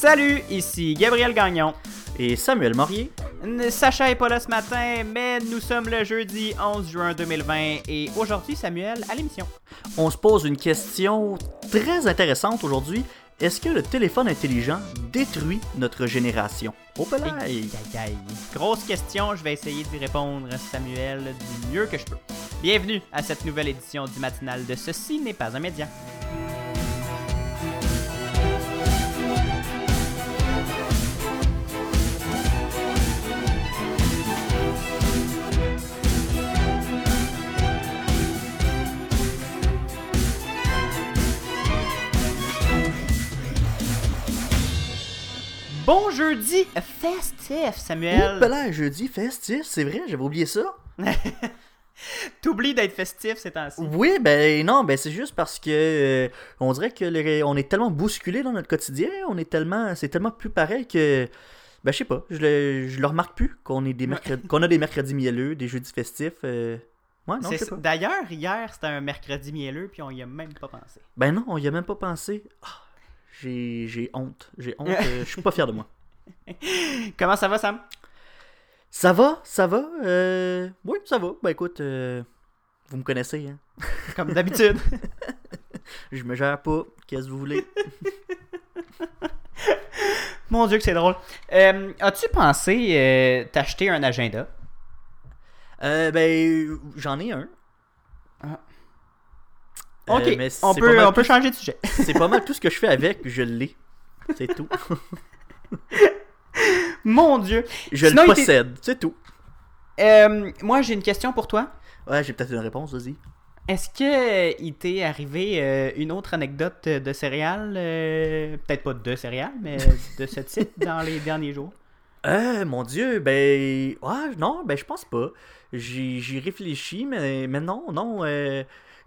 Salut, ici Gabriel Gagnon. Et Samuel Morier. Sacha est pas là ce matin, mais nous sommes le jeudi 11 juin 2020 et aujourd'hui, Samuel, à l'émission. On se pose une question très intéressante aujourd'hui. Est-ce que le téléphone intelligent détruit notre génération? Oh, aïe, aïe, Grosse question, je vais essayer d'y répondre, Samuel, du mieux que je peux. Bienvenue à cette nouvelle édition du matinal de Ceci n'est pas un média. Bon jeudi festif, Samuel. Ben là, jeudi festif, c'est vrai, j'avais oublié ça. T'oublies d'être festif ces temps-ci. Oui, ben non, ben c'est juste parce que euh, on dirait que on est tellement bousculé dans notre quotidien, on est tellement, c'est tellement plus pareil que, ben je sais pas, je le, je le remarque plus qu'on est des mercredis, qu'on a des mercredis mielleux, des jeudis festifs. Euh... Ouais, non, D'ailleurs, hier c'était un mercredi mielleux puis on y a même pas pensé. Ben non, on y a même pas pensé. Ah, j'ai honte. J'ai honte. Euh, je suis pas fier de moi. Comment ça va, Sam? Ça va, ça va. Euh... Oui, ça va. Ben écoute, euh, vous me connaissez, hein? Comme d'habitude. je me gère pas. Qu'est-ce que vous voulez? Mon Dieu, que c'est drôle. Euh, as-tu pensé t'acheter un agenda? ben, j'en ai un. Ok, euh, on, peut, on peut changer de sujet. c'est pas mal tout ce que je fais avec, je l'ai. C'est tout. Mon Dieu. Je le possède, c'est tout. Euh, moi, j'ai une question pour toi. Ouais, j'ai peut-être une réponse, vas-y. Est-ce que il t'est arrivé euh, une autre anecdote de céréales, peut-être pas de céréales, mais de ce type dans les derniers jours? Euh, mon Dieu, ben, ouais, non, ben, je pense pas. J'y réfléchis, mais, mais non, non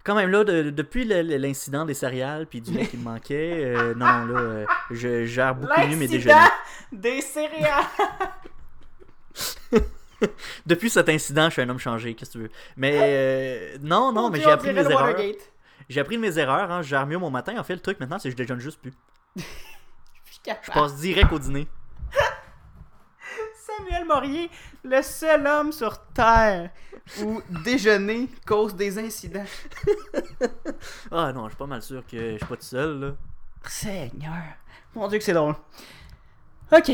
quand même, là, depuis l'incident des céréales puis du lait qui me manquait, euh, non, là, euh, je gère beaucoup mieux mes déjeuners. des céréales! depuis cet incident, je suis un homme changé, qu'est-ce que tu veux? Mais euh, non, non, mais j'ai appris mes erreurs. J'ai appris mes erreurs, hein, je gère mieux mon matin. En fait, le truc maintenant, c'est que je déjeune juste plus. je passe direct au dîner. Samuel Morier, le seul homme sur Terre où déjeuner cause des incidents. ah non, je suis pas mal sûr que je suis pas tout seul, là. Seigneur. Mon Dieu que c'est drôle. Ok,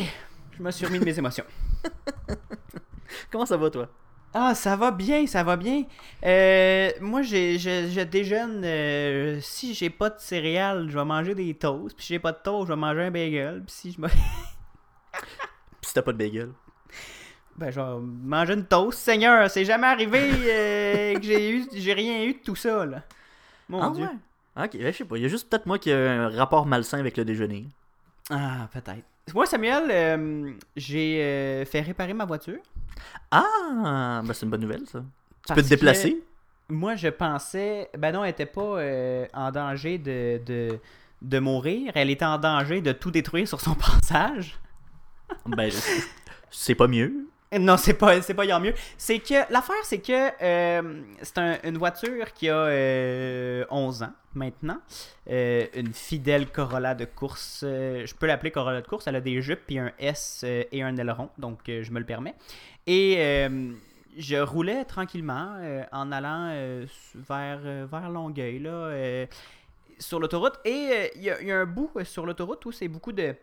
je me suis remis de mes émotions. Comment ça va, toi? Ah, ça va bien, ça va bien. Euh, moi, j'ai, je, déjeune. Euh, si j'ai pas de céréales, je vais manger des toasts. Puis si j'ai pas de toast, je vais manger un bagel. Puis si je me. si t'as pas de bagel. Ben, je vais manger une toast. Seigneur, c'est jamais arrivé euh, que j'ai eu, j'ai rien eu de tout ça, là. Mon ah, Dieu. Ouais. Ok, je sais pas. Il y a juste peut-être moi qui ai un rapport malsain avec le déjeuner. Ah, peut-être. Moi, Samuel, euh, j'ai euh, fait réparer ma voiture. Ah, ben c'est une bonne nouvelle, ça. Tu peux te déplacer? Moi, je pensais. Ben non, elle était pas en danger de, de, de mourir. Elle était en danger de tout détruire sur son passage. ben, c'est pas mieux. Non, c'est pas, c'est pas y mieux. C'est que l'affaire, c'est que euh, c'est une voiture qui a 11 euh, ans maintenant. Euh, une fidèle Corolla de course. je peux l'appeler Corolla de course. Elle a des jupes, puis un S et un aileron, donc je me le permets. Et je roulais tranquillement en allant vers, vers Longueuil, là, sur l'autoroute. Et il y, a un bout sur l'autoroute où c'est beaucoup de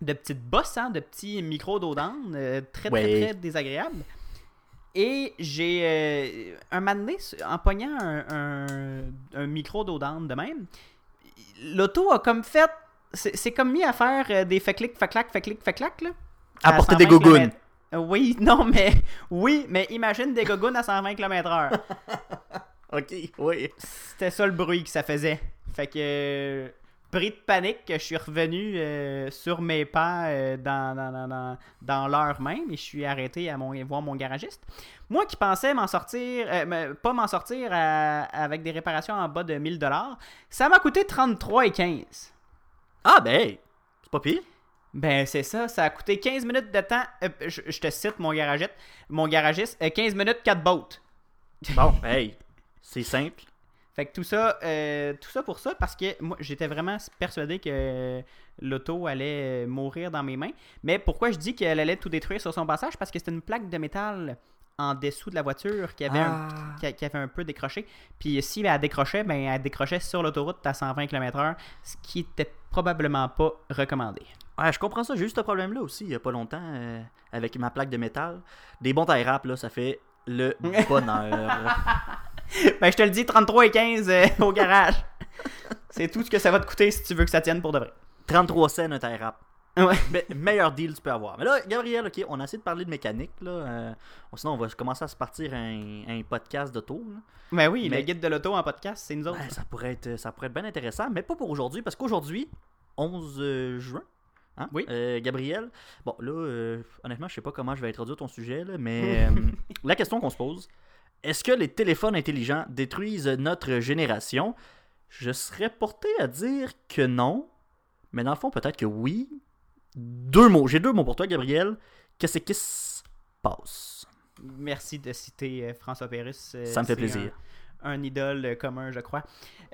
de petites bosses, hein, de petits micros d'eau euh, très, très, très désagréables. Et j'ai, euh, un moment donné, en pognant un, un, micro d'eau de même, l'auto a comme fait, c'est comme mis à faire euh, des fait-clic, fait-clac, fait-clic, fait-clac, là. À, porter des gougounes. Oui, non, mais, oui, mais imagine des gougounes à 120 km/h. ok, oui. C'était ça le bruit que ça faisait. Fait que pris de panique que je suis revenu euh, sur mes pas euh, dans, dans, dans, l'heure même et je suis arrêté à mon, voir mon garagiste. Moi qui pensais m'en sortir, euh, pas m'en sortir avec des réparations en bas de 1000$, ça m'a coûté 33,15$. Ah ben, c'est pas pire. Ben c'est ça, ça a coûté 15 minutes de temps. Je, te cite mon garagiste, mon garagiste, 15 minutes 4 bottes. Bon, hey, c'est simple. Fait que tout ça, euh, tout ça pour ça, parce que moi, j'étais vraiment persuadé que l'auto allait mourir dans mes mains. Mais pourquoi je dis qu'elle allait tout détruire sur son passage? Parce que c'était une plaque de métal en dessous de la voiture qui avait, un, Ah. qui, qui avait un peu décroché. Puis si elle décrochait, ben elle décrochait sur l'autoroute à 120 km/h, ce qui était probablement pas recommandé. Ouais, je comprends ça. J'ai eu ce problème-là aussi, il y a pas longtemps, euh, avec ma plaque de métal. Des bons wraps, là, ça fait le bonheur. Ben je te le dis, 33 et 15 euh, au garage. C'est tout ce que ça va te coûter si tu veux que ça tienne pour de vrai. 33 cents un tie wrap. Ouais. Me- meilleur deal tu peux avoir. Mais là, Gabriel, ok, on a essayé de parler de mécanique. Là, euh, sinon, on va commencer à se partir un, un podcast d'auto. Ben oui, Mais- le guide de l'auto en podcast, c'est nous autres. Ouais, ça, pourrait être, ça pourrait être bien intéressant, mais pas pour aujourd'hui, parce qu'aujourd'hui, 11 euh, juin, hein, Oui. euh, Gabriel, bon là, euh, honnêtement, je sais pas comment je vais introduire ton sujet, là, mais euh, la question qu'on se pose, est-ce que les téléphones intelligents détruisent notre génération? Je serais porté à dire que non, mais dans le fond, peut-être que oui. Deux mots, j'ai deux mots pour toi, Gabriel. Qu'est-ce qui se passe? Merci de citer euh, François Pérus. euh, Ça me fait plaisir. Un, un idole commun, je crois.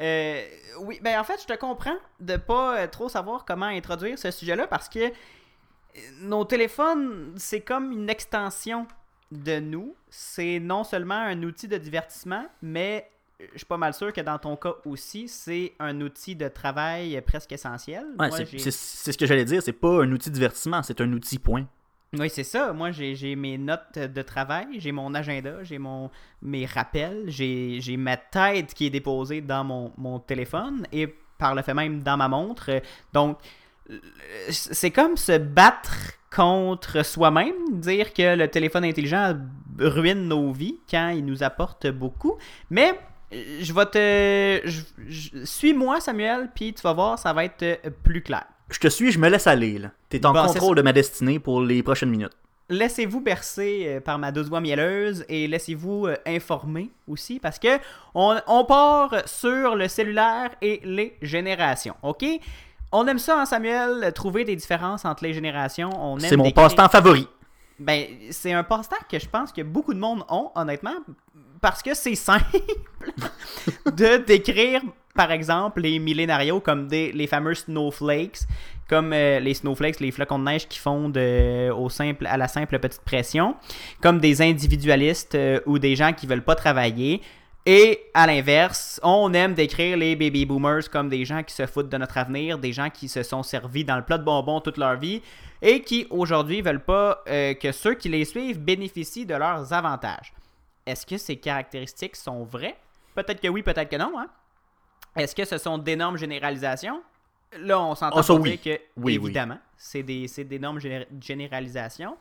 Euh, oui, ben en fait, je te comprends de pas trop savoir comment introduire ce sujet-là parce que nos téléphones, c'est comme une extension de nous. C'est non seulement un outil de divertissement, mais euh, je suis pas mal sûr que dans ton cas aussi, c'est un outil de travail presque essentiel. Ouais, c'est ce que j'allais dire, c'est pas un outil de divertissement, c'est un outil point. Oui, c'est ça. Moi, j'ai mes notes de travail, j'ai mon agenda, j'ai mon mes rappels, j'ai j'ai ma tête qui est déposée dans mon, mon téléphone et par le fait même dans ma montre. Donc, c'est comme se battre contre soi-même, dire que le téléphone intelligent ruine nos vies quand il nous apporte beaucoup. Mais je vais te... je- je- Suis-moi, Samuel, puis tu vas voir, ça va être plus clair. Je te suis, je me laisse aller. là. T'es en Bon, contrôle de ma destinée pour les prochaines minutes. laissez-vous bercer euh, par ma douce voix mielleuse et laissez-vous euh, informer aussi parce que on, on part sur le cellulaire et les générations, ok? On aime ça, hein, Samuel, euh, trouver des différences entre les générations. On C'est mon passe-temps favori. Ben, c'est un passe-temps que je pense que beaucoup de monde ont, honnêtement, parce que c'est simple de décrire, par exemple, les millénarios comme des, les fameux snowflakes, comme euh, les snowflakes, les flocons de neige qui fondent euh, au simple, à la simple petite pression, comme des individualistes euh, ou des gens qui veulent pas travailler. Et à l'inverse, on aime décrire les baby boomers comme des gens qui se foutent de notre avenir, des gens qui se sont servis dans le plat de bonbons toute leur vie et qui aujourd'hui veulent pas euh, que ceux qui les suivent bénéficient de leurs avantages. Est-ce que ces caractéristiques sont vraies? Peut-être que oui, peut-être que non. Hein? Est-ce que ce sont d'énormes généralisations? Là, on s'entend pour oui. que, Oui, oui. évidemment, c'est des, d'énormes géné- généralisations.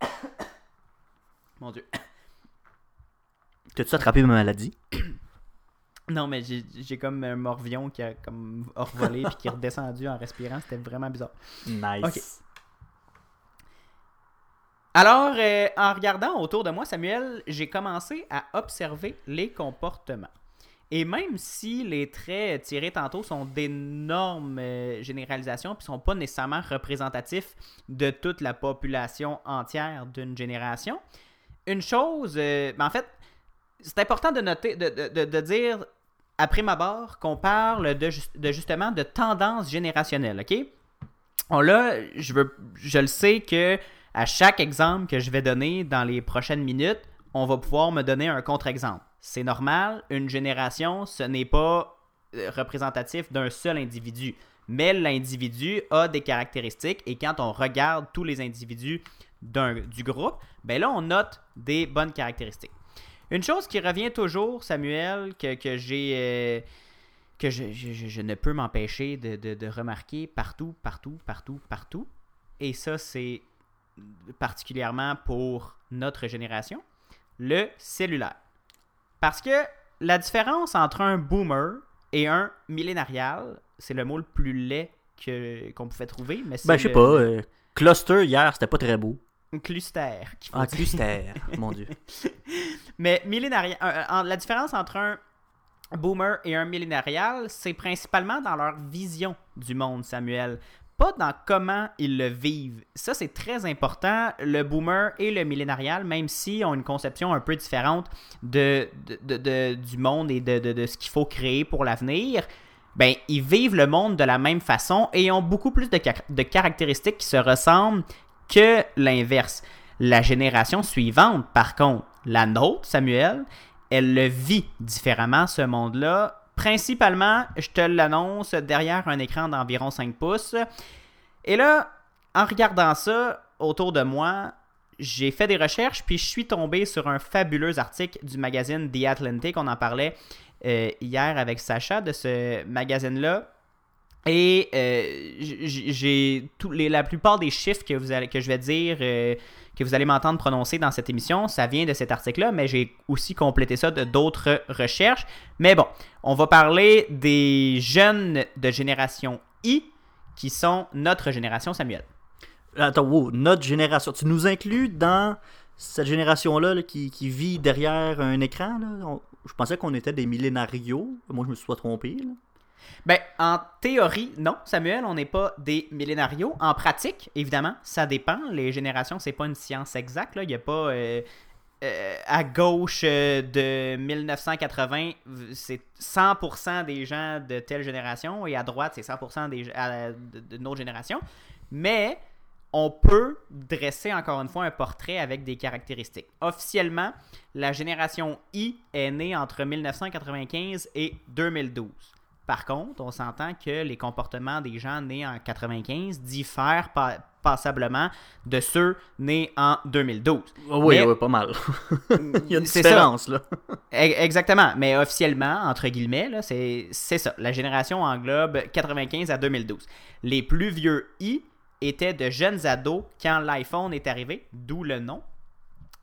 Mon Dieu. T'as-tu attrapé ma maladie? Non, mais j'ai comme un morvion qui a comme revolé puis qui est redescendu en respirant. C'était vraiment bizarre. Nice. Ok. Alors, euh, en regardant autour de moi, Samuel, j'ai commencé à observer les comportements. Et même si les traits tirés tantôt sont d'énormes euh, généralisations, puis sont pas nécessairement représentatifs de toute la population entière d'une génération, une chose, euh, ben, en fait, c'est important de noter, de, de- de- de dire après ma barre qu'on parle de, de justement de tendance générationnelle, ok? On là, je veux, je le sais que à chaque exemple que je vais donner dans les prochaines minutes, on va pouvoir me donner un contre-exemple. C'est normal, une génération, ce n'est pas euh, représentatif d'un seul individu, mais l'individu a des caractéristiques et quand on regarde tous les individus du groupe, ben là, on note des bonnes caractéristiques. Une chose qui revient toujours, Samuel, que, que j'ai. euh, que je, je- je- je ne peux m'empêcher de, de- de remarquer partout, partout, partout, partout. Et ça, c'est particulièrement pour notre génération, le cellulaire. Parce que la différence entre un boomer et un millénarial, c'est le mot le plus laid qu'on pouvait trouver. Mais Ben, je sais le- pas. euh, cluster hier, c'était pas très beau. Un cluster. dire. cluster, mon dieu. Mais millénaria- euh, en- la différence entre un boomer et un millénarial, c'est principalement dans leur vision du monde, Samuel. pas dans comment ils le vivent. Ça, c'est très important. Le boomer et le millénarial, même s'ils ont une conception un peu différente de, du monde et de, ce qu'il faut créer pour l'avenir, ben, ils vivent le monde de la même façon et ont beaucoup plus de, de caractéristiques qui se ressemblent que l'inverse. La génération suivante, par contre, la nôtre, Samuel, elle le vit différemment, ce monde-là, principalement, je te l'annonce, derrière un écran d'environ 5 pouces. Et là, en regardant ça autour de moi, j'ai fait des recherches, puis je suis tombé sur un fabuleux article du magazine The Atlantic. On en parlait euh, hier avec Sacha de ce magazine-là. Et euh, j'ai la plupart des chiffres que, vous allez, que je vais dire euh, que vous allez m'entendre prononcer dans cette émission, ça vient de cet article-là, mais j'ai aussi complété ça de d'autres recherches. Mais bon, on va parler des jeunes de génération I qui sont notre génération, Samuel. Attends, wow, notre génération. Tu nous inclus dans cette génération-là qui, vit derrière un écran? je pensais qu'on était des millénarios. Moi, je me suis pas trompé. Ben, en théorie, non, Samuel, on n'est pas des millénarios. En pratique, évidemment, ça dépend. Les générations, c'est pas une science exacte. Il n'y a pas. Euh, euh, à gauche euh, de 1980, c'est 100% des gens de telle génération, et à droite, c'est 100% des, de, de notre génération. Mais on peut dresser encore une fois un portrait avec des caractéristiques. Officiellement, la génération I est née entre 1995 et 2012. Par contre, on s'entend que les comportements des gens nés en 95 diffèrent passablement de ceux nés en 2012. Oui, oui, pas mal. Il y a une différence, là. E-, exactement. Mais officiellement, entre guillemets, c'est ça. La génération englobe 95 à 2012. Les plus vieux I étaient de jeunes ados quand l'iPhone est arrivé, d'où le nom,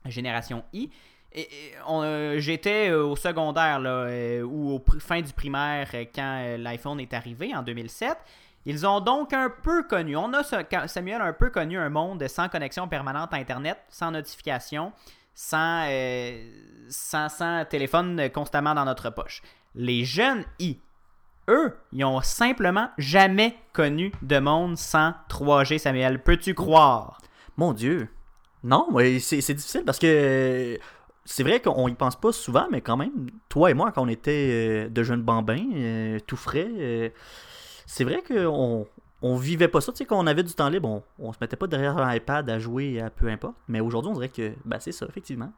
génération I. Euh, j'étais euh, au secondaire euh, ou au fin du primaire quand l'iPhone est arrivé en 2007. Ils ont donc un peu connu, on a Samuel a un peu connu un monde sans connexion permanente à Internet, sans notification, sans, sans, téléphone constamment dans notre poche. Les jeunes I, eux, ils ont simplement jamais connu de monde sans 3G, Samuel. Peux-tu croire? Mon Dieu. Non, c'est difficile parce que c'est vrai qu'on y pense pas souvent, mais quand même, toi et moi, quand on était euh, de jeunes bambins, euh, tout frais, euh, c'est vrai qu'on on vivait pas ça. Tu sais, quand on avait du temps libre, on, on se mettait pas derrière un iPad à jouer à peu importe. Mais aujourd'hui, on dirait que ben, c'est ça, effectivement.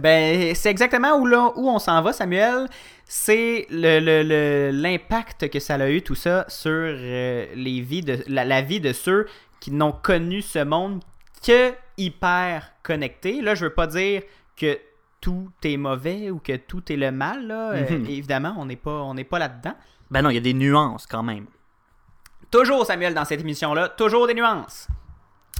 Ben, c'est exactement où, là, où on s'en va, Samuel. C'est l'impact le, que ça a eu, tout ça, sur les vies de, la, la, vie de ceux qui n'ont connu ce monde que hyper connecté. Là, je veux pas dire que tout est mauvais ou que tout est le mal. Là. Euh, mhm. évidemment, on n'est pas, on pas là-dedans. Ben non, il y a des nuances quand même. Toujours, Samuel, dans cette émission-là, toujours des nuances.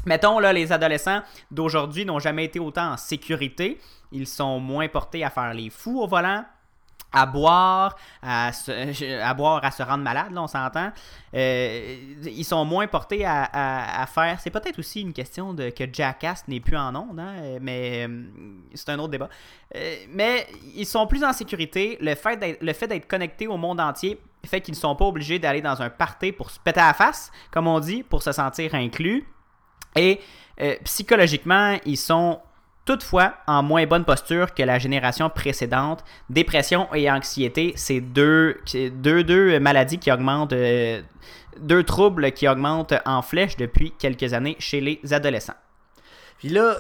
Mettons, là, les adolescents d'aujourd'hui n'ont jamais été autant en sécurité. Ils sont moins portés à faire les fous au volant à boire, à se, à boire, à se rendre malade, là, on s'entend. Euh, ils sont moins portés à, faire. C'est peut-être aussi une question de que Jackass n'est plus en onde, hein, mais euh, c'est un autre débat. Euh, mais ils sont plus en sécurité. Le fait d'être, le fait d'être connectés au monde entier fait qu'ils ne sont pas obligés d'aller dans un party pour se péter à la face, comme on dit, pour se sentir inclus. Et psychologiquement, ils sont toutefois en moins bonne posture que la génération précédente. Dépression et anxiété, c'est deux, maladies qui augmentent, euh, deux troubles qui augmentent en flèche depuis quelques années chez les adolescents. Puis là,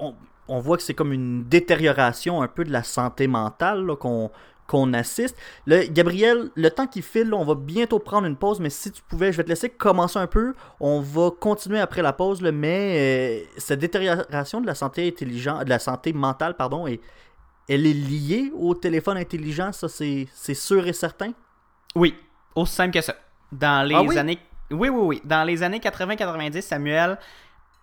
on, on voit que c'est comme une détérioration un peu de la santé mentale qu'on qu'on assiste. Le, Gabriel, le temps qui file, on va bientôt prendre une pause, mais si tu pouvais, je vais te laisser commencer un peu. On va continuer après la pause, mais euh, cette détérioration de la santé intelligente, de la santé mentale, pardon, et elle est liée au téléphone intelligent, ça c'est sûr et certain? Oui, aussi simple que ça. Dans les ah années. Oui, oui, oui. Dans les années 80-90, Samuel,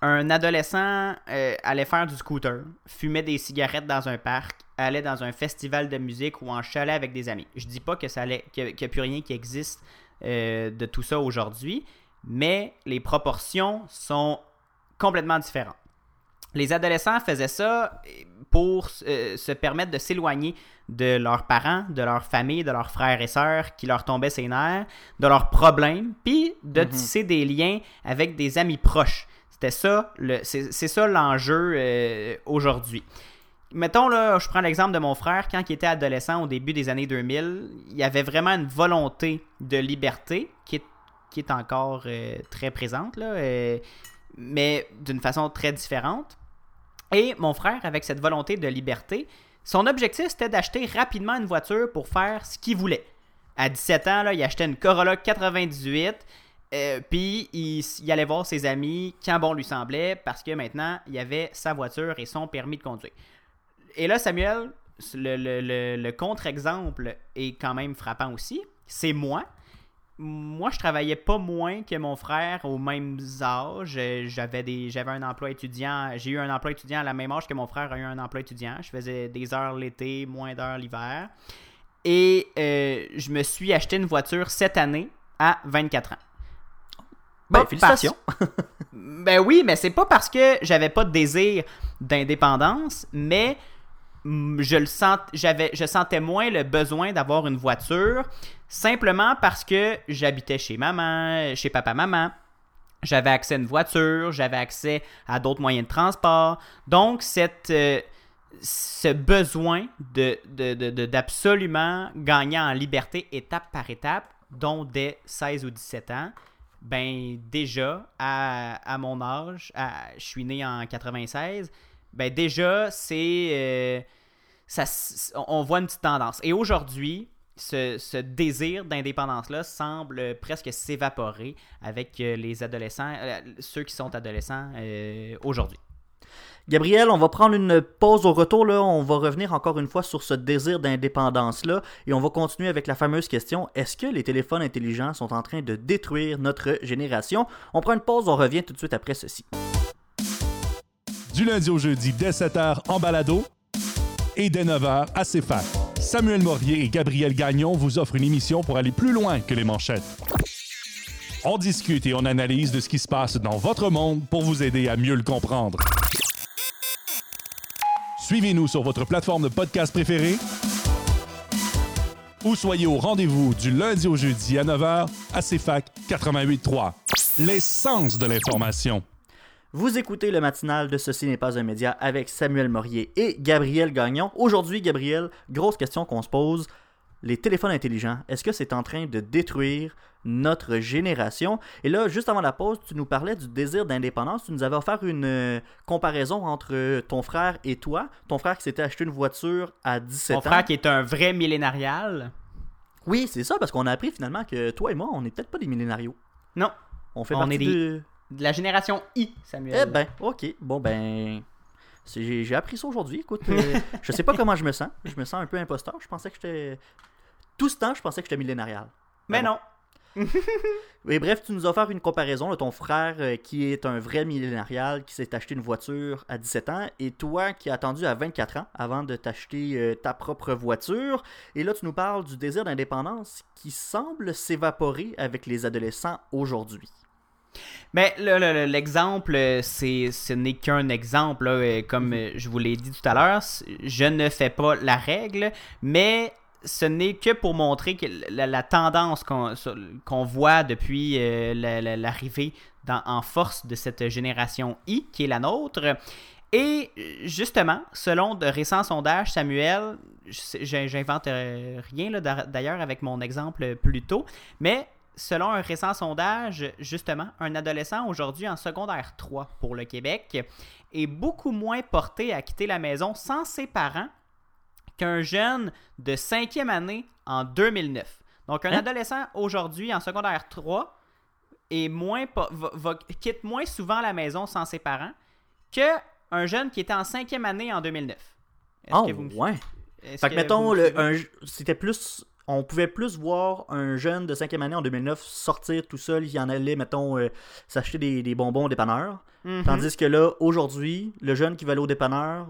un adolescent euh, allait faire du scooter, fumait des cigarettes dans un parc, allait dans un festival de musique ou en chalet avec des amis. Je dis pas que ça allait, qu'il n'y a, plus rien qui existe euh, de tout ça aujourd'hui, mais les proportions sont complètement différentes. Les adolescents faisaient ça pour euh, se permettre de s'éloigner de leurs parents, de leur famille, de leurs frères et sœurs qui leur tombaient ses nerfs, de leurs problèmes, puis de Mhm. tisser des liens avec des amis proches. C'était ça, c'est c'est ça l'enjeu euh, aujourd'hui. Mettons, là, je prends l'exemple de mon frère, quand il était adolescent au début des années 2000, il y avait vraiment une volonté de liberté qui est, qui est encore euh, très présente, là, euh, mais d'une façon très différente. Et mon frère, avec cette volonté de liberté, son objectif, c'était d'acheter rapidement une voiture pour faire ce qu'il voulait. À 17 ans, là, il achetait une Corolla 98, euh, puis il, allait voir ses amis quand bon lui semblait, parce que maintenant, il avait sa voiture et son permis de conduire. Et là, Samuel, le, le- le- le contre-exemple est quand même frappant aussi. C'est moi. Moi, je travaillais pas moins que mon frère au même âge. Euh, J'avais des, j'avais un emploi étudiant. J'ai eu un emploi étudiant à la même âge que mon frère a eu un emploi étudiant. Je faisais des heures l'été, moins d'heures l'hiver. Et euh, je me suis acheté une voiture cette année à 24 ans. Ben, félicitations. Ben oui, mais c'est pas parce que j'avais pas de désir d'indépendance, mais je le j'avais, je sentais moins le besoin d'avoir une voiture, simplement parce que j'habitais chez maman, chez papa maman. J'avais accès à une voiture, j'avais accès à d'autres moyens de transport. Donc, cette, euh, ce besoin de, de- de- de- d'absolument gagner en liberté étape par étape, dont dès 16 ou 17 ans, ben déjà, à, à mon âge, à- je suis né en 96, ben déjà, c'est... euh, on voit une petite tendance. Et aujourd'hui, ce, ce désir d'indépendance-là semble presque s'évaporer avec euh, les adolescents, euh, ceux qui sont adolescents euh, aujourd'hui. Gabriel, on va prendre une pause au retour. Là. On va revenir encore une fois sur ce désir d'indépendance-là. Et on va continuer avec la fameuse question est-ce que les téléphones intelligents sont en train de détruire notre génération? On prend une pause, on revient tout de suite après ceci. Du lundi au jeudi, dès 7h en balado et dès 9h à CFAC. Samuel Morier et Gabriel Gagnon vous offrent une émission pour aller plus loin que les manchettes. On discute et on analyse de ce qui se passe dans votre monde pour vous aider à mieux le comprendre. Suivez-nous sur votre plateforme de podcast préférée ou soyez au rendez-vous du lundi au jeudi à 9h à CFAC 88.3. L'essence de l'information. Vous écoutez le matinal de Ceci n'est pas un média avec Samuel Morier et Gabriel Gagnon. Aujourd'hui, Gabriel, grosse question qu'on se pose. Les téléphones intelligents, est-ce que c'est en train de détruire notre génération? Et là, juste avant la pause, tu nous parlais du désir d'indépendance. Tu nous avais offert une euh, comparaison entre ton frère et toi. Ton frère qui s'était acheté une voiture à 17 Mon ans. frère qui est un vrai millénarial? Oui, c'est ça, parce qu'on a appris finalement que toi et moi, on n'est peut-être pas des millénarios. Non, On fait On partie est des- de... de la génération I, Samuel. Eh ben, ok. Bon, ben. J'ai appris ça aujourd'hui. Écoute, euh, je sais pas comment je me sens. Je me sens un peu imposteur. Je pensais que j'étais. Tout ce temps, je pensais que j'étais millénarial. mais bon. non. Et bref, tu nous as offert une comparaison de ton frère euh, qui est un vrai millénarial qui s'est acheté une voiture à 17 ans et toi qui as attendu à 24 ans avant de t'acheter euh, ta propre voiture. Et là, tu nous parles du désir d'indépendance qui semble s'évaporer avec les adolescents aujourd'hui. Mais le- le- le- l'exemple, c'est, ce n'est qu'un exemple. là, euh, comme euh, je vous l'ai dit tout à l'heure, je ne fais pas la règle, mais ce n'est que pour montrer que la, la tendance qu'on, voit depuis euh, la- la- l'arrivée en force de cette génération I, qui est la nôtre. Et justement, selon de récents sondages, Samuel, j'invente rien d'ailleurs avec mon exemple plus tôt, mais selon un récent sondage, justement, un adolescent aujourd'hui en secondaire 3 pour le Québec est beaucoup moins porté à quitter la maison sans ses parents qu'un jeune de cinquième année en 2009. Donc, un Hein? adolescent aujourd'hui en secondaire 3 est moins va- va- quitte moins souvent la maison sans ses parents que un jeune qui était en cinquième année en 2009. Est-ce Oh, que vous me- ouais. Fait que, que mettons, vous me le, un, c'était plus. On pouvait plus voir un jeune de 5e année en 2009 sortir tout seul, il en allait, mettons, euh, s'acheter des, des bonbons au dépanneur. Mhm. Tandis que là, aujourd'hui, le jeune qui va aller au dépanneur,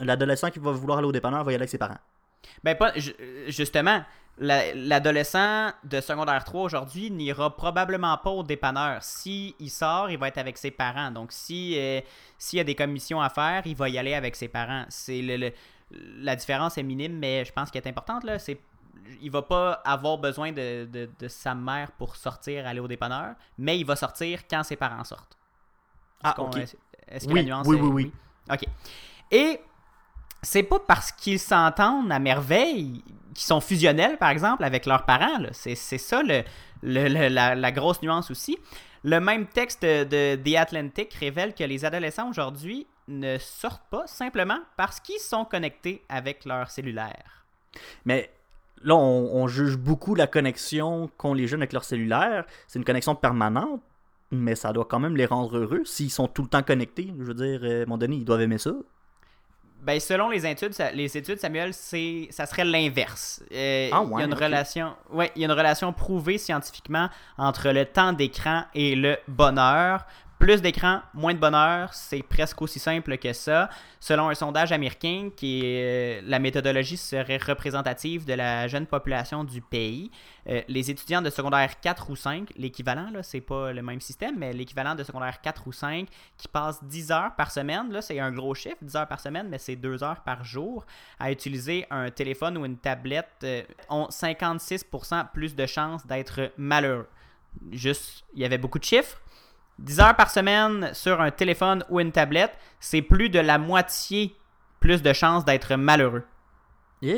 l'adolescent qui va vouloir aller au dépanneur va y aller avec ses parents. Ben, pas, ju- justement, la- l'adolescent de secondaire 3 aujourd'hui n'ira probablement pas au dépanneur. Si il sort, il va être avec ses parents. Donc, si euh, s'il y a des commissions à faire, il va y aller avec ses parents. C'est le, le- la différence est minime, mais je pense qu'elle est importante. Là, c'est il va pas avoir besoin de, de- de sa mère pour sortir, aller au dépanneur, mais il va sortir quand ses parents sortent. Ah, ok. Est-ce que Oui, la nuance oui, est- oui, oui. OK. Et c'est pas parce qu'ils s'entendent à merveille qu'ils sont fusionnels, par exemple, avec leurs parents. C'est c'est ça le, le- le- la, la grosse nuance aussi. Le même texte de The Atlantic révèle que les adolescents aujourd'hui ne sortent pas simplement parce qu'ils sont connectés avec leur cellulaire. Mais là, on, on juge beaucoup la connexion qu'ont les jeunes avec leur cellulaire. C'est une connexion permanente, mais ça doit quand même les rendre heureux s'ils sont tout le temps connectés. Je veux dire, euh, à un moment donné, ils doivent aimer ça. Ben, selon les études, ça- les études Samuel, c'est, ça serait l'inverse. Euh, Ah il y a une relation, ouais, il y a une relation prouvée scientifiquement entre le temps d'écran et le bonheur. Plus d'écran, moins de bonheur, c'est presque aussi simple que ça. Selon un sondage américain, qui est, euh, la méthodologie serait représentative de la jeune population du pays. Euh, les étudiants de secondaire 4 ou 5, l'équivalent, là, c'est pas le même système, mais l'équivalent de secondaire 4 ou 5, qui passent 10 heures par semaine, là, c'est un gros chiffre, 10 heures par semaine, mais c'est 2 heures par jour, à utiliser un téléphone ou une tablette, euh, ont 56% plus de chances d'être malheureux. Juste, il y avait beaucoup de chiffres. 10 heures par semaine sur un téléphone ou une tablette, c'est plus de la moitié plus de chances d'être malheureux.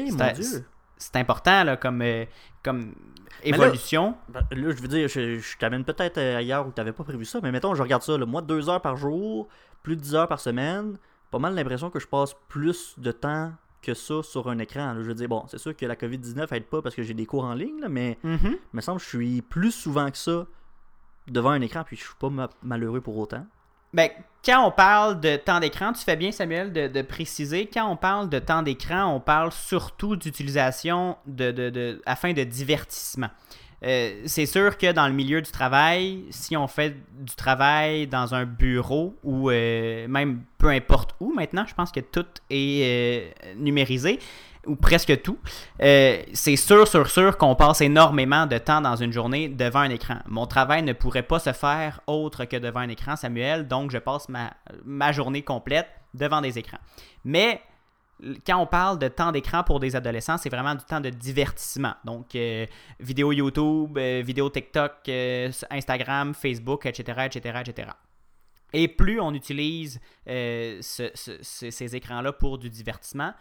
C'est mon Dieu. C'est important là, comme, euh, comme évolution. Ben, là, je veux dire, je, je t'amène peut-être euh, ailleurs où tu n'avais pas prévu ça, mais mettons, je regarde ça, là, moi, deux heures par jour, plus de 10 heures par semaine, pas mal l'impression que je passe plus de temps que ça sur un écran. là. Je veux dire, bon, c'est sûr que la COVID-19 aide pas parce que j'ai des cours en ligne, là, mais Mhm. il me semble que je suis plus souvent que ça devant un écran, puis je suis pas ma- malheureux pour autant. Ben, quand on parle de temps d'écran, tu fais bien, Samuel, de, de préciser, quand on parle de temps d'écran, on parle surtout d'utilisation de, de- de- afin de divertissement. Euh, c'est sûr que dans le milieu du travail, si on fait du travail dans un bureau ou euh, même peu importe où maintenant, je pense que tout est euh, numérisé ou presque tout. Euh, c'est sûr, sûr, sûr qu'on passe énormément de temps dans une journée devant un écran. Mon travail ne pourrait pas se faire autre que devant un écran, Samuel, donc je passe ma, journée complète devant des écrans. Mais quand on parle de temps d'écran pour des adolescents, c'est vraiment du temps de divertissement. Donc, euh, vidéo YouTube, euh, vidéo TikTok, Instagram, Facebook, etc., etc., etc. Et plus on utilise ce- ce- ce- ces écrans-là pour du divertissement,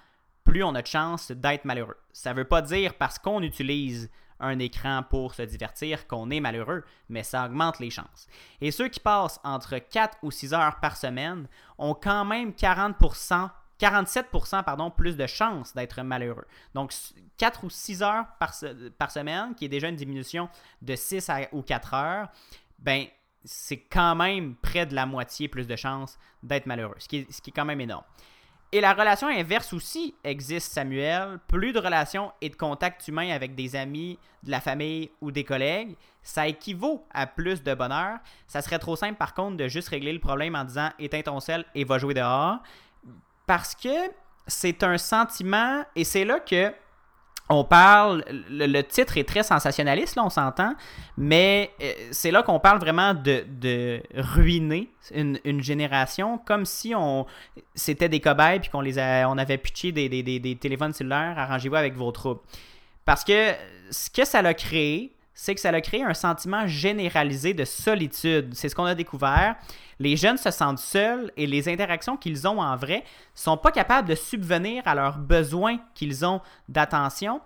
plus on a de chances d'être malheureux. Ça ne veut pas dire parce qu'on utilise un écran pour se divertir qu'on est malheureux, mais ça augmente les chances. Et ceux qui passent entre 4 ou 6 heures par semaine ont quand même 40%, 47% pardon, plus de chances d'être malheureux. Donc 4 ou 6 heures par, se- par semaine, qui est déjà une diminution de 6 à, ou 4 heures, ben c'est quand même près de la moitié plus de chances d'être malheureux, ce qui est quand même énorme. Et la relation inverse aussi existe, Samuel. Plus de relations et de contacts humains avec des amis, de la famille ou des collègues, ça équivaut à plus de bonheur. Ça serait trop simple, par contre, de juste régler le problème en disant éteins ton sel et va jouer dehors. Parce que c'est un sentiment, et c'est là que on parle, le, titre est très sensationnaliste, là, on s'entend, mais euh, c'est là qu'on parle vraiment de, ruiner une, une génération, comme si on c'était des cobayes puis qu'on les a- on avait pitché des, téléphones cellulaires, arrangez-vous avec vos troubles. Parce que ce que ça l'a créé, c'est que ça a créé un sentiment généralisé de solitude. C'est ce qu'on a découvert. Les jeunes se sentent seuls et les interactions qu'ils ont en vrai sont pas capables de subvenir à leurs besoins qu'ils ont d'attention.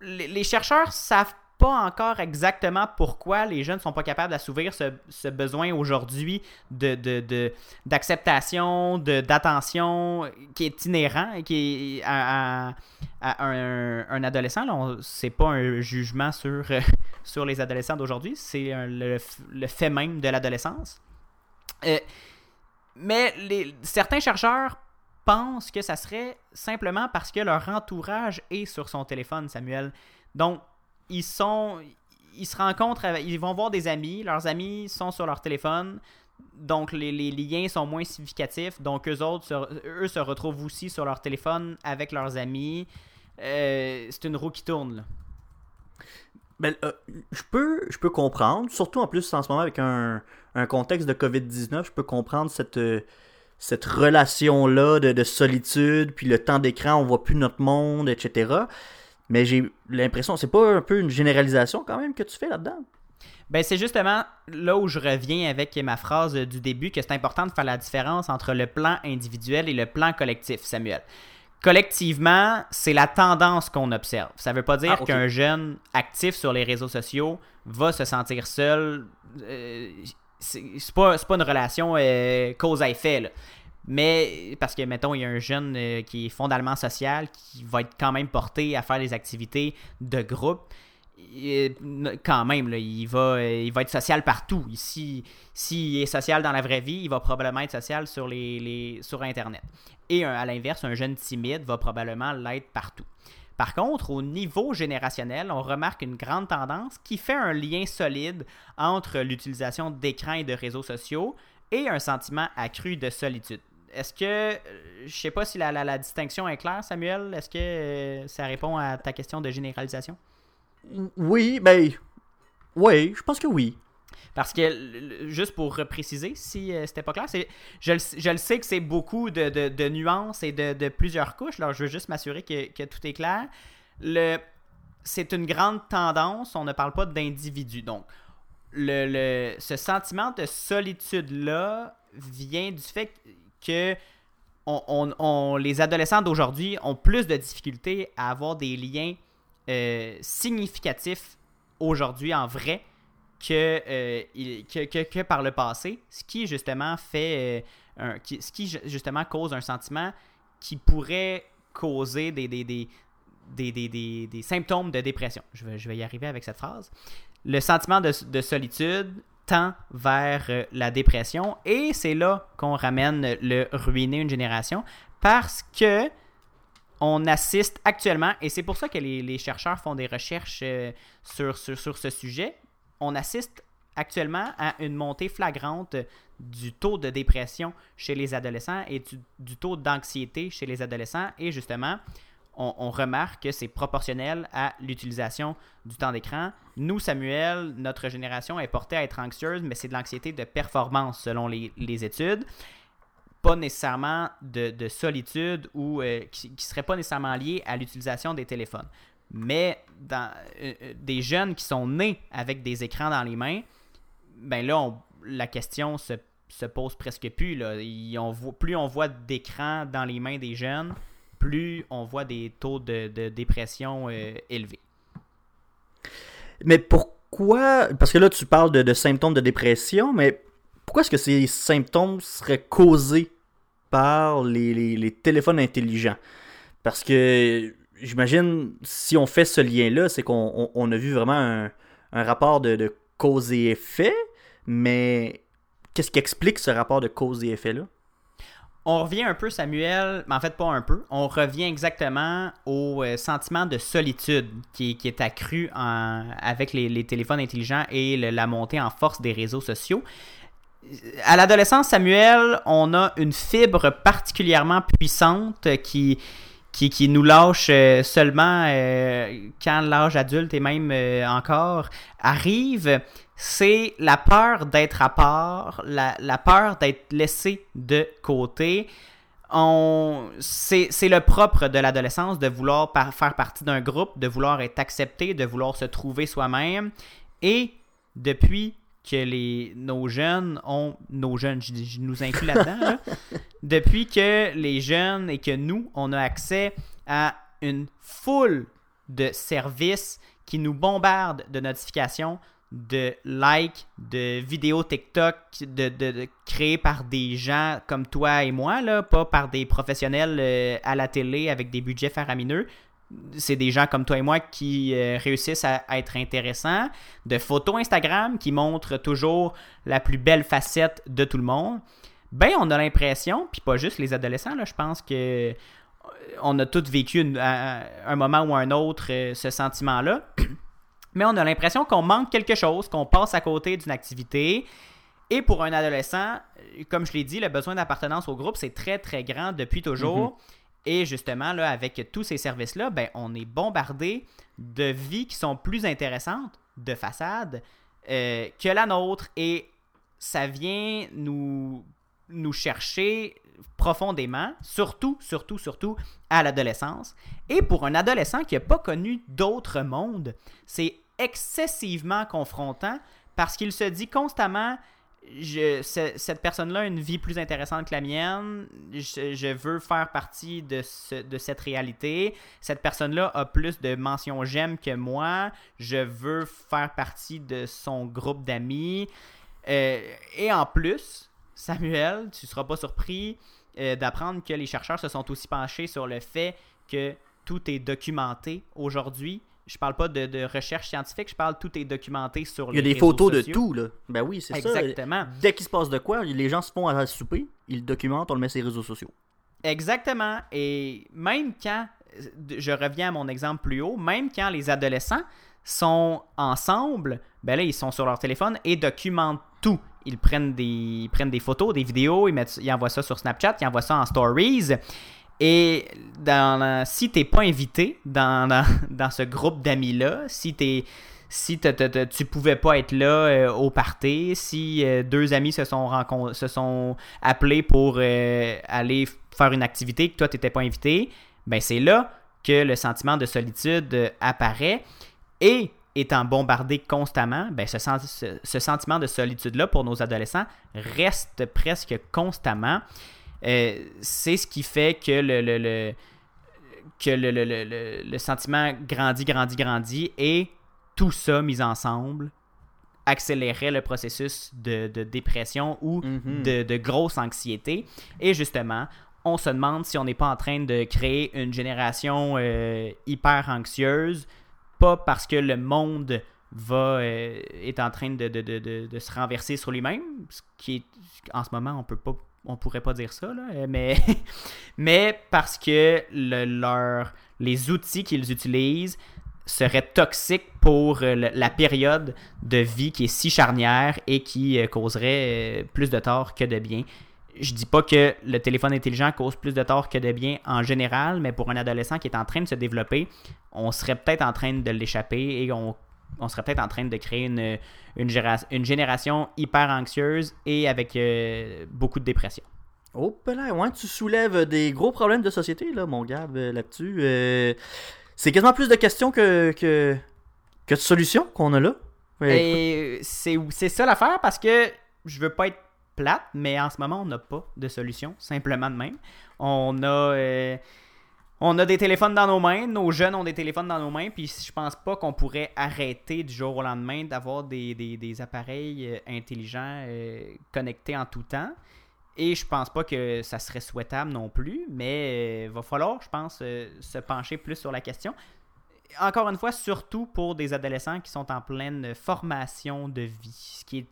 Les, chercheurs savent pas encore exactement pourquoi les jeunes sont pas capables d'assouvir ce, ce besoin aujourd'hui de, de- de- d'acceptation, de, d'attention qui est inhérent qui est à, un, adolescent. Là, on- c'est pas un jugement sur, sur les adolescents d'aujourd'hui, c'est le, fait même de l'adolescence. Euh, mais certains chercheurs pensent que ça serait simplement parce que leur entourage est sur son téléphone, Samuel. Donc, ils sont. Ils se rencontrent, ils vont voir des amis, leurs amis sont sur leur téléphone, donc les, liens sont moins significatifs, donc eux autres, se, eux se retrouvent aussi sur leur téléphone avec leurs amis. euh, c'est une roue qui tourne. Ben, euh, je, peux, je peux comprendre, surtout en plus en ce moment avec un, un contexte de COVID-19, je peux comprendre cette, euh, cette relation-là de, de, solitude, puis le temps d'écran, on voit plus notre monde, etc. Mais j'ai l'impression, c'est pas un peu une généralisation quand même que tu fais là-dedans? Ben, c'est justement là où je reviens avec ma phrase du début que c'est important de faire la différence entre le plan individuel et le plan collectif, Samuel. Collectivement, c'est la tendance qu'on observe. Ça ne veut pas dire ah, qu'un jeune actif sur les réseaux sociaux va se sentir seul. Euh, c'est pas, pas, une relation euh, cause à effet. Mais parce que, mettons, il y a un jeune euh, qui est fondamentalement social, qui va être quand même porté à faire des activités de groupe quand même, il, va, il va être social partout. S'il si, est social dans la vraie vie, il va probablement être social sur, les, sur Internet. Et à l'inverse, un jeune timide va probablement l'être partout. Par contre, au niveau générationnel, on remarque une grande tendance qui fait un lien solide entre l'utilisation d'écrans et de réseaux sociaux et un sentiment accru de solitude. Est-ce que, je sais pas si la, la, distinction est claire, Samuel, est-ce que euh, ça répond à ta question de généralisation? Oui, ben. Oui, je pense que oui. Parce que, juste pour préciser, si euh, c'était pas clair, je, je le sais que c'est beaucoup de, nuances et de, plusieurs couches. Alors, je veux juste m'assurer que, tout est clair. Le, c'est une grande tendance, on ne parle pas d'individu. Donc, le, ce sentiment de solitude-là vient du fait que on, les adolescents d'aujourd'hui ont plus de difficultés à avoir des liens euh, significatif aujourd'hui en vrai euh, que, que, par le passé, ce qui justement fait euh, un, ce qui justement cause un sentiment qui pourrait causer des, des, des, des, des symptômes de dépression. Je vais, je vais y arriver avec cette phrase. Le sentiment de solitude tend vers la dépression et c'est là qu'on ramène le ruiner une génération parce que on assiste actuellement, et c'est pour ça que les, chercheurs font des recherches euh, sur, sur, ce sujet, on assiste actuellement à une montée flagrante du taux de dépression chez les adolescents et du, taux d'anxiété chez les adolescents. Et justement, on, remarque que c'est proportionnel à l'utilisation du temps d'écran. Nous, Samuel, notre génération est portée à être anxieuse, mais c'est de l'anxiété de performance selon les, les études pas nécessairement de, solitude ou euh, qui ne serait pas nécessairement lié à l'utilisation des téléphones. Mais dans, euh, euh, des jeunes qui sont nés avec des écrans dans les mains, ben là, la question se, se, pose presque plus. Là. on voit, plus on voit d'écrans dans les mains des jeunes, plus on voit des taux de, dépression élevés. Mais pourquoi Parce que là, tu parles de, de symptômes de dépression, mais pourquoi est-ce que ces symptômes seraient causés par les, téléphones intelligents? Parce que j'imagine, si on fait ce lien-là, c'est qu'on a vu vraiment un, rapport de, cause et effet, mais qu'est-ce qui explique ce rapport de cause et effet-là? On revient un peu, Samuel, mais en fait pas un peu, on revient exactement au euh, sentiment de solitude qui, est accru avec les, téléphones intelligents et la montée en force des réseaux sociaux. À l'adolescence, Samuel, on a une fibre particulièrement puissante qui, qui, nous lâche euh, seulement euh, quand l'âge adulte et même euh, encore arrive. C'est la peur d'être à part, la, peur d'être laissé de côté. C'est le propre de l'adolescence de vouloir faire partie d'un groupe, de vouloir être accepté, de vouloir se trouver soi-même. Et depuis que les, nos jeunes ont. Nos jeunes, je, nous inclus là-dedans. depuis que les jeunes et que nous, on a accès à une foule de services qui nous bombardent de notifications, de likes, de vidéos TikTok de, de, créées par des gens comme toi et moi, là, pas par des professionnels euh, à la télé avec des budgets faramineux, c'est des gens comme toi et moi qui euh, réussissent à, être intéressants, de photos Instagram qui montrent toujours la plus belle facette de tout le monde, ben on a l'impression, puis pas juste les adolescents, là, je pense que euh, on a tous vécu à, un moment ou un autre euh, ce sentiment-là, mais on a l'impression qu'on manque quelque chose, qu'on passe à côté d'une activité. Et pour un adolescent, comme je l'ai dit, le besoin d'appartenance au groupe, c'est très très grand depuis toujours. Mm-hmm. Et justement, là, avec tous ces services-là, ben, on est bombardé de vies qui sont plus intéressantes de façade euh, que la nôtre. Et ça vient nous, nous chercher profondément, surtout, surtout, surtout à l'adolescence. Et pour un adolescent qui n'a pas connu d'autres mondes, c'est excessivement confrontant parce qu'il se dit constamment je, ce- cette personne-là a une vie plus intéressante que la mienne. Je, je veux faire partie de, ce- de cette réalité. Cette personne-là a plus de mentions j'aime que moi. Je veux faire partie de son groupe d'amis. Euh, et en plus, Samuel, tu seras pas surpris euh, d'apprendre que les chercheurs se sont aussi penchés sur le fait que tout est documenté aujourd'hui. Je parle pas de, de recherche scientifique, je parle tout est documenté sur Il y a les des photos de tout, là. Ben oui, c'est ça. Exactement. Dès qu'il se passe de quoi, les gens se font à souper, ils le documentent, on le met sur les réseaux sociaux. Exactement. Et même quand, je reviens à mon exemple plus haut, même quand les adolescents sont ensemble, ben là, ils sont sur leur téléphone et documentent tout. Ils prennent des, ils prennent des photos, des vidéos, ils, mettent, ils envoient ça sur Snapchat, ils envoient ça en stories. Et dans, si t'es pas invité dans, dans, ce groupe d'amis-là, si t'es si tu pouvais pas être là euh, au party, si euh, deux amis se sont, se sont appelés pour euh, aller faire une activité que toi t'étais pas invité, ben c'est là que le sentiment de solitude apparaît et étant bombardé constamment, ben ce, ce- ce sentiment de solitude-là pour nos adolescents reste presque constamment. Euh, c'est ce qui fait que le, le- le- que le, le- le- le- le sentiment grandit, grandit, grandit et tout ça mis ensemble accélérait le processus de, de dépression ou Mhm. de, de grosse anxiété. Et justement, on se demande si on n'est pas en train de créer une génération euh, hyper anxieuse, pas parce que le monde va euh, est en train de, de- de- de- se renverser sur lui-même, ce qui est en ce moment on peut pas on pourrait pas dire ça là, euh, mais mais parce que le- leur les outils qu'ils utilisent seraient toxiques pour euh, la période de vie qui est si charnière et qui causerait plus de tort que de bien. Je dis pas que le téléphone intelligent cause plus de tort que de bien en général, mais pour un adolescent qui est en train de se développer, on serait peut-être en train de l'échapper et on, on serait peut-être en train de créer une, une, génération hyper anxieuse et avec euh, beaucoup de dépression. Oh, là, ouais, tu soulèves des gros problèmes de société, là, mon gars, euh, là-dessus. Euh, c'est quasiment plus de questions que, que, que de solutions qu'on a là. Et c'est c'est ça l'affaire parce que je veux pas être plate, mais en ce moment, on n'a pas de solution, simplement de même. On a, euh, on a des téléphones dans nos mains, nos jeunes ont des téléphones dans nos mains, puis je pense pas qu'on pourrait arrêter du jour au lendemain d'avoir des, des- appareils euh, intelligents euh, connectés en tout temps. Et je pense pas que ça serait souhaitable non plus, mais va falloir, je pense, se pencher plus sur la question encore une fois, surtout pour des adolescents qui sont en pleine formation de vie. Ce qui est...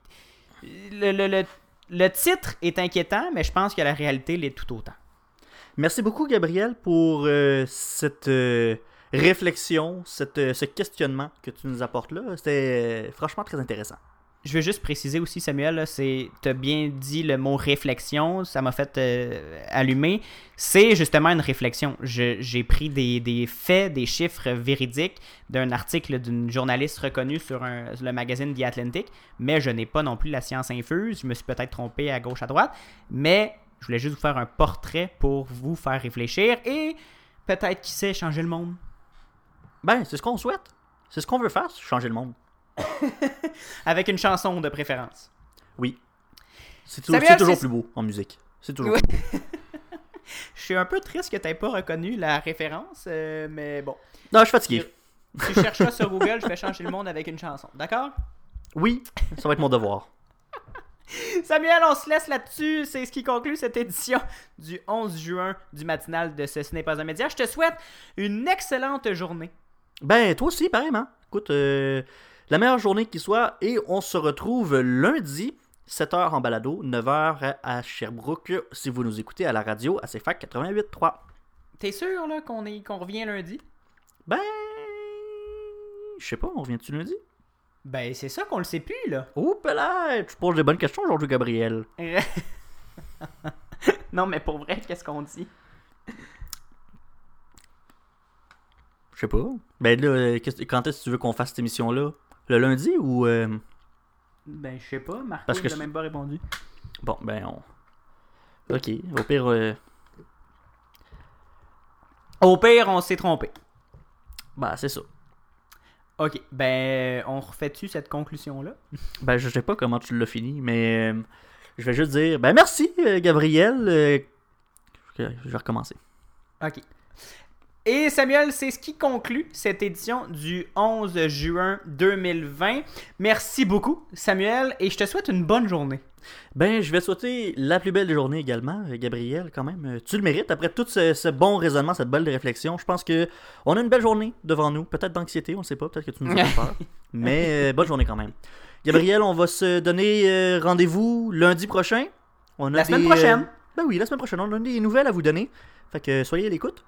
le- le- le titre est inquiétant, mais je pense que la réalité l'est tout autant. Merci beaucoup, Gabriel, pour euh, cette euh, réflexion, euh, ce questionnement que tu nous apportes là. C'était franchement très intéressant. Je veux juste préciser aussi, Samuel, c'est as bien dit le mot réflexion, ça m'a fait euh, allumer. C'est justement une réflexion. J'ai pris des, des faits, des chiffres véridiques d'un article d'une journaliste reconnue sur un- le magazine The Atlantic, mais je n'ai pas non plus la science infuse. Je me suis peut-être trompé à gauche, à droite, mais je voulais juste vous faire un portrait pour vous faire réfléchir et peut-être, qui sait, changer le monde. Ben, c'est ce qu'on souhaite. C'est ce qu'on veut faire, changer le monde. Avec une chanson de préférence. Oui. C'est toujours plus beau en musique. C'est toujours Oui. plus beau. Je suis un peu triste que tu n'aies pas reconnu la référence, euh, mais bon. Non, je suis fatigué. Tu cherches ça sur Google, je vais changer le monde avec une chanson. D'accord? Oui, ça va être mon devoir. Samuel, on se laisse là-dessus. C'est ce qui conclut cette édition du 11 juin du matinal de Ce, ce n'est pas un média. Je te souhaite une excellente journée. Ben, toi aussi, pareillement. Écoute, euh, la meilleure journée qui soit et on se retrouve lundi, 7h en balado, 9h à Sherbrooke, si vous nous écoutez à la radio à CFAC 88.3. T'es sûr là, qu'on est, qu'on revient lundi? Ben, je sais pas, on revient-tu lundi? Ben, c'est ça qu'on le sait plus, là. Oh, là, tu poses des bonnes questions aujourd'hui, Gabriel. non, mais pour vrai, qu'est-ce qu'on dit? Je sais pas. Ben là, quand est-ce que tu veux qu'on fasse cette émission-là? Le lundi ou. euh, Ben, je sais pas, Marco Parce que il a je- même pas répondu. Bon, ben on. Ok, au pire. euh, Au pire, on s'est trompé. Ben, c'est ça. Ok, ben, on refait-tu cette conclusion-là? Ben, je sais pas comment tu l'as fini, mais euh, je vais juste dire, ben merci, euh, Gabriel. je je vais recommencer. Ok. Et Samuel, c'est ce qui conclut cette édition du 11 juin 2020. Merci beaucoup, Samuel, et je te souhaite une bonne journée. Ben, je vais te souhaiter la plus belle des journées également, euh, Gabriel, quand même. Euh, Tu le mérites. Après tout ce, ce bon raisonnement, cette belle réflexion, je pense que on a une belle journée devant nous. Peut-être d'anxiété, on ne sait pas. Peut-être que tu nous as peur. Mais euh, bonne journée quand même. Gabriel, on va se donner euh, rendez-vous lundi prochain. On a La semaine prochaine. euh, ben oui, la semaine prochaine. On a des nouvelles à vous donner. Fait que soyez à l'écoute.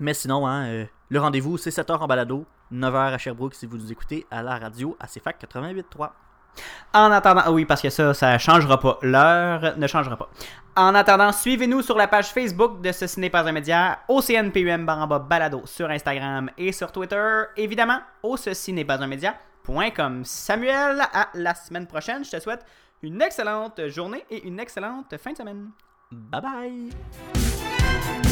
Mais sinon, hein, euh, le rendez-vous, c'est 7h en balado, 9h à Sherbrooke si vous nous écoutez à la radio à CFAC 88.3. En attendant, ah oui, parce que ça, ça changera pas. L'heure ne changera pas. En attendant, suivez-nous sur la page Facebook de Ce n'est pas un média, au CNPUM baramba balado sur Instagram et sur Twitter. Évidemment, au ceci n'est pas un média.com. Samuel, à la semaine prochaine. Je te souhaite une excellente journée et une excellente fin de semaine. Bye bye!